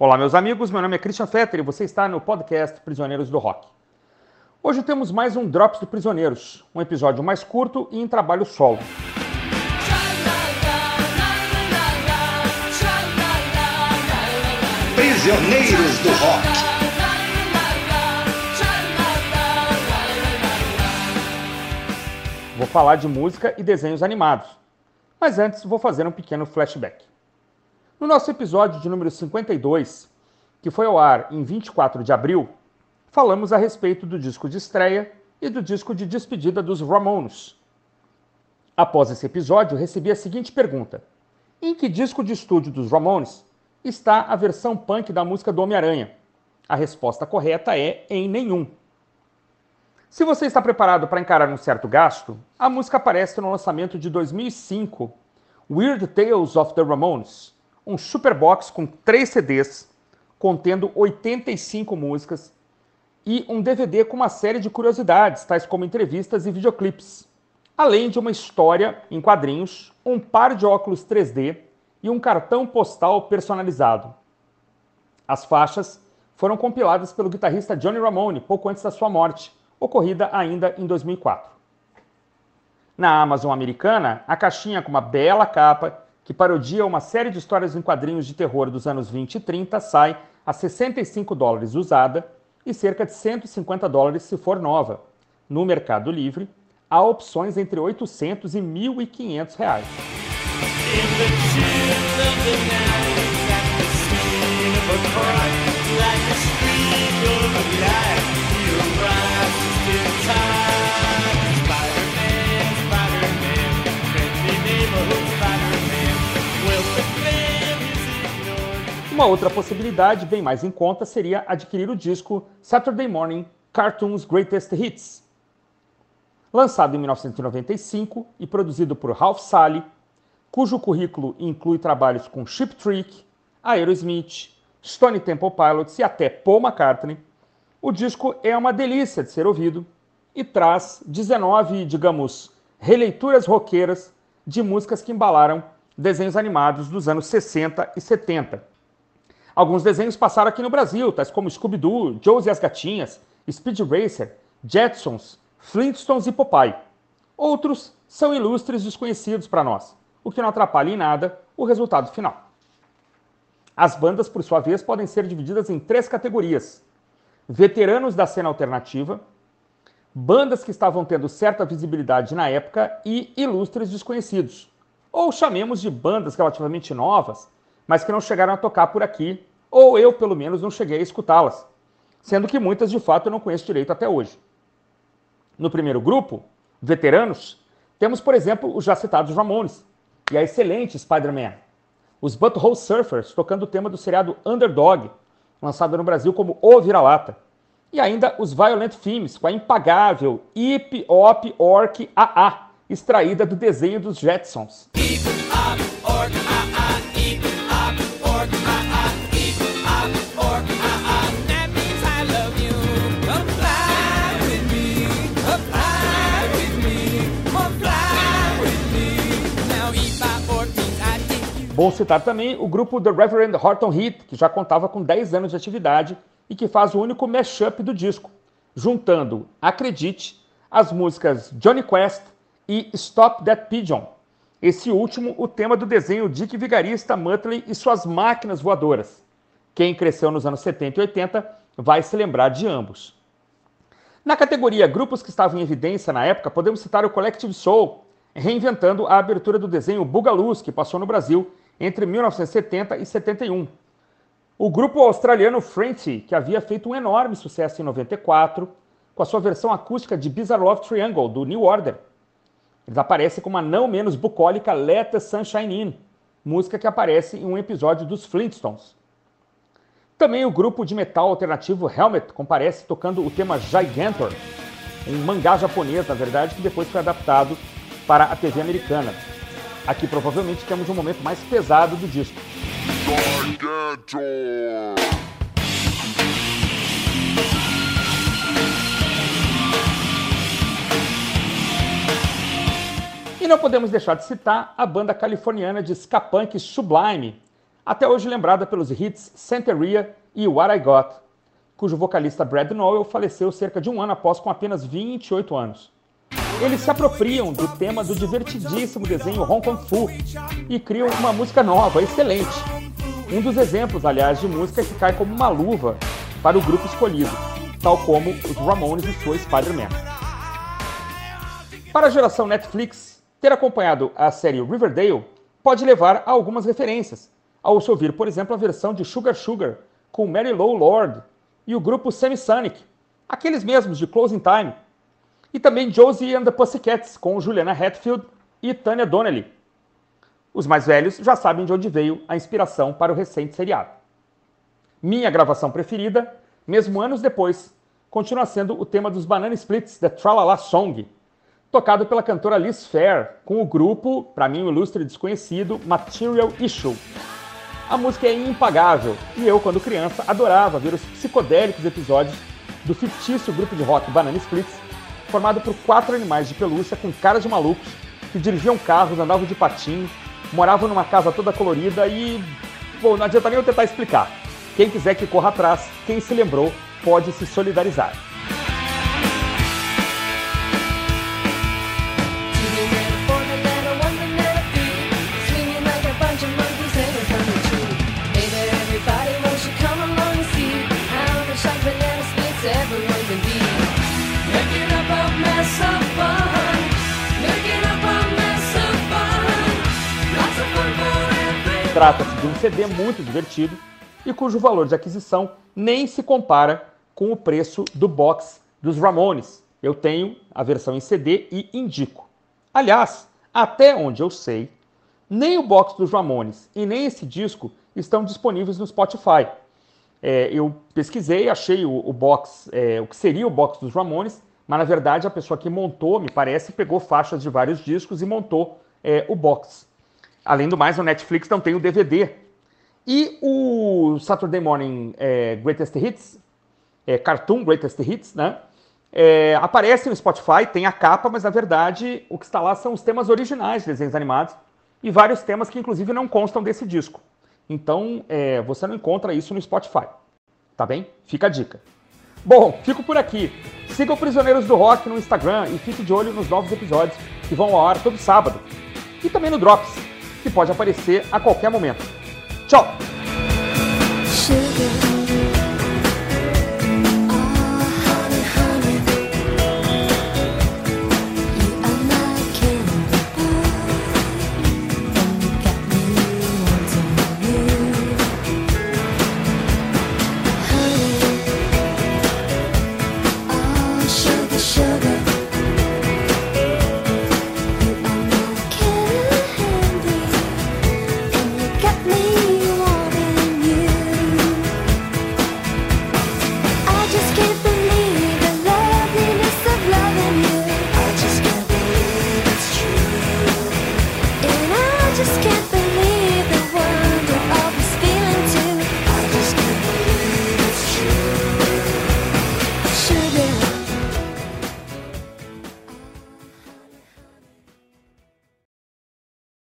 Olá, meus amigos. Meu nome é Christian Fetter e você está no podcast Prisioneiros do Rock. Hoje temos mais um Drops do Prisioneiros, um episódio mais curto e em trabalho solo. Prisioneiros do Rock. Vou falar de música e desenhos animados. Mas antes, vou fazer um pequeno flashback. No nosso episódio de número 52, que foi ao ar em 24 de abril, falamos a respeito do disco de estreia e do disco de despedida dos Ramones. Após esse episódio, recebi a seguinte pergunta: Em que disco de estúdio dos Ramones está a versão punk da música do Homem-Aranha? A resposta correta é em nenhum. Se você está preparado para encarar um certo gasto, a música aparece no lançamento de 2005, Weird Tales of the Ramones, um superbox com três CDs, contendo 85 músicas, e um DVD com uma série de curiosidades, tais como entrevistas e videoclipes, além de uma história em quadrinhos, um par de óculos 3D e um cartão postal personalizado. As faixas foram compiladas pelo guitarrista Johnny Ramone pouco antes da sua morte ocorrida ainda em 2004. Na Amazon americana, a caixinha com uma bela capa que parodia uma série de histórias em quadrinhos de terror dos anos 20 e 30 sai a 65 dólares usada e cerca de 150 dólares se for nova. No Mercado Livre, há opções entre 800 e 1.500 reais. Uma outra possibilidade, bem mais em conta, seria adquirir o disco Saturday Morning Cartoons Greatest Hits. Lançado em 1995 e produzido por Ralph Sally, cujo currículo inclui trabalhos com Chip Trick, Aerosmith, Stone Temple Pilots e até Paul McCartney, o disco é uma delícia de ser ouvido e traz 19, digamos, releituras roqueiras de músicas que embalaram desenhos animados dos anos 60 e 70 Alguns desenhos passaram aqui no Brasil, tais como Scooby-Doo, Josie e as Gatinhas, Speed Racer, Jetsons, Flintstones e Popeye. Outros são ilustres desconhecidos para nós, o que não atrapalha em nada o resultado final. As bandas, por sua vez, podem ser divididas em três categorias: veteranos da cena alternativa, bandas que estavam tendo certa visibilidade na época e ilustres desconhecidos, ou chamemos de bandas relativamente novas, mas que não chegaram a tocar por aqui ou eu, pelo menos, não cheguei a escutá-las, sendo que muitas de fato eu não conheço direito até hoje. No primeiro grupo, veteranos, temos, por exemplo, os já citados Ramones e a excelente Spider-Man, os Butthole Surfers tocando o tema do seriado Underdog, lançado no Brasil como O Vira-Lata, e ainda os Violent Femmes com a impagável Hip Hop Orc AA, extraída do desenho dos Jetsons. Hip -hop, orc, Bom citar também o grupo The Reverend Horton Heat, que já contava com 10 anos de atividade e que faz o único mashup do disco, juntando, acredite, as músicas Johnny Quest e Stop That Pigeon. Esse último, o tema do desenho Dick Vigarista, Muttley e suas máquinas voadoras. Quem cresceu nos anos 70 e 80 vai se lembrar de ambos. Na categoria grupos que estavam em evidência na época, podemos citar o Collective Soul, reinventando a abertura do desenho Bugaluz, que passou no Brasil entre 1970 e 71. O grupo australiano Frenzy, que havia feito um enorme sucesso em 94, com a sua versão acústica de Bizarre Love Triangle, do New Order. Eles aparecem com uma não menos bucólica Let the Sunshine In, música que aparece em um episódio dos Flintstones. Também o grupo de metal alternativo Helmet comparece tocando o tema Gigantor, um mangá japonês, na verdade, que depois foi adaptado para a TV americana. Aqui provavelmente temos um momento mais pesado do disco. E não podemos deixar de citar a banda californiana de ska punk Sublime, até hoje lembrada pelos hits Santeria e What I Got, cujo vocalista Brad Noel faleceu cerca de um ano após com apenas 28 anos. Eles se apropriam do tema do divertidíssimo desenho Hong Kong Fu e criam uma música nova, excelente. Um dos exemplos, aliás, de música que cai como uma luva para o grupo escolhido, tal como os Ramones e sua Spider-Man. Para a geração Netflix, ter acompanhado a série Riverdale pode levar a algumas referências, ao se ouvir, por exemplo, a versão de Sugar Sugar com Mary Lou Lord e o grupo Semisonic, aqueles mesmos de Closing Time, e também Josie and the Pussycats com Juliana Hatfield e Tanya Donnelly. Os mais velhos já sabem de onde veio a inspiração para o recente seriado. Minha gravação preferida, mesmo anos depois, continua sendo o tema dos Banana Splits, The Tralala Song, tocado pela cantora Liz Fair, com o grupo, para mim um ilustre desconhecido, Material Issue. A música é impagável e eu, quando criança, adorava ver os psicodélicos episódios do fictício grupo de rock Banana Splits, formado por quatro animais de pelúcia com cara de malucos que dirigiam carros, andavam de patinho, moravam numa casa toda colorida e. Bom, não adianta nem eu tentar explicar. Quem quiser que corra atrás, quem se lembrou, pode se solidarizar. Trata-se de um CD muito divertido e cujo valor de aquisição nem se compara com o preço do box dos Ramones. Eu tenho a versão em CD e indico. Aliás, até onde eu sei, nem o box dos Ramones e nem esse disco estão disponíveis no Spotify. É, eu pesquisei, achei o, o box, é, o que seria o box dos Ramones, mas na verdade a pessoa que montou, me parece, pegou faixas de vários discos e montou é, o box. Além do mais, o Netflix não tem o DVD. E o Saturday Morning é, Greatest Hits, é, Cartoon Greatest Hits, né? É, aparece no Spotify, tem a capa, mas na verdade o que está lá são os temas originais de desenhos animados e vários temas que inclusive não constam desse disco. Então é, você não encontra isso no Spotify. Tá bem? Fica a dica. Bom, fico por aqui. Siga o Prisioneiros do Rock no Instagram e fique de olho nos novos episódios que vão ao ar todo sábado. E também no Drops que pode aparecer a qualquer momento. Tchau! Sugar. just can't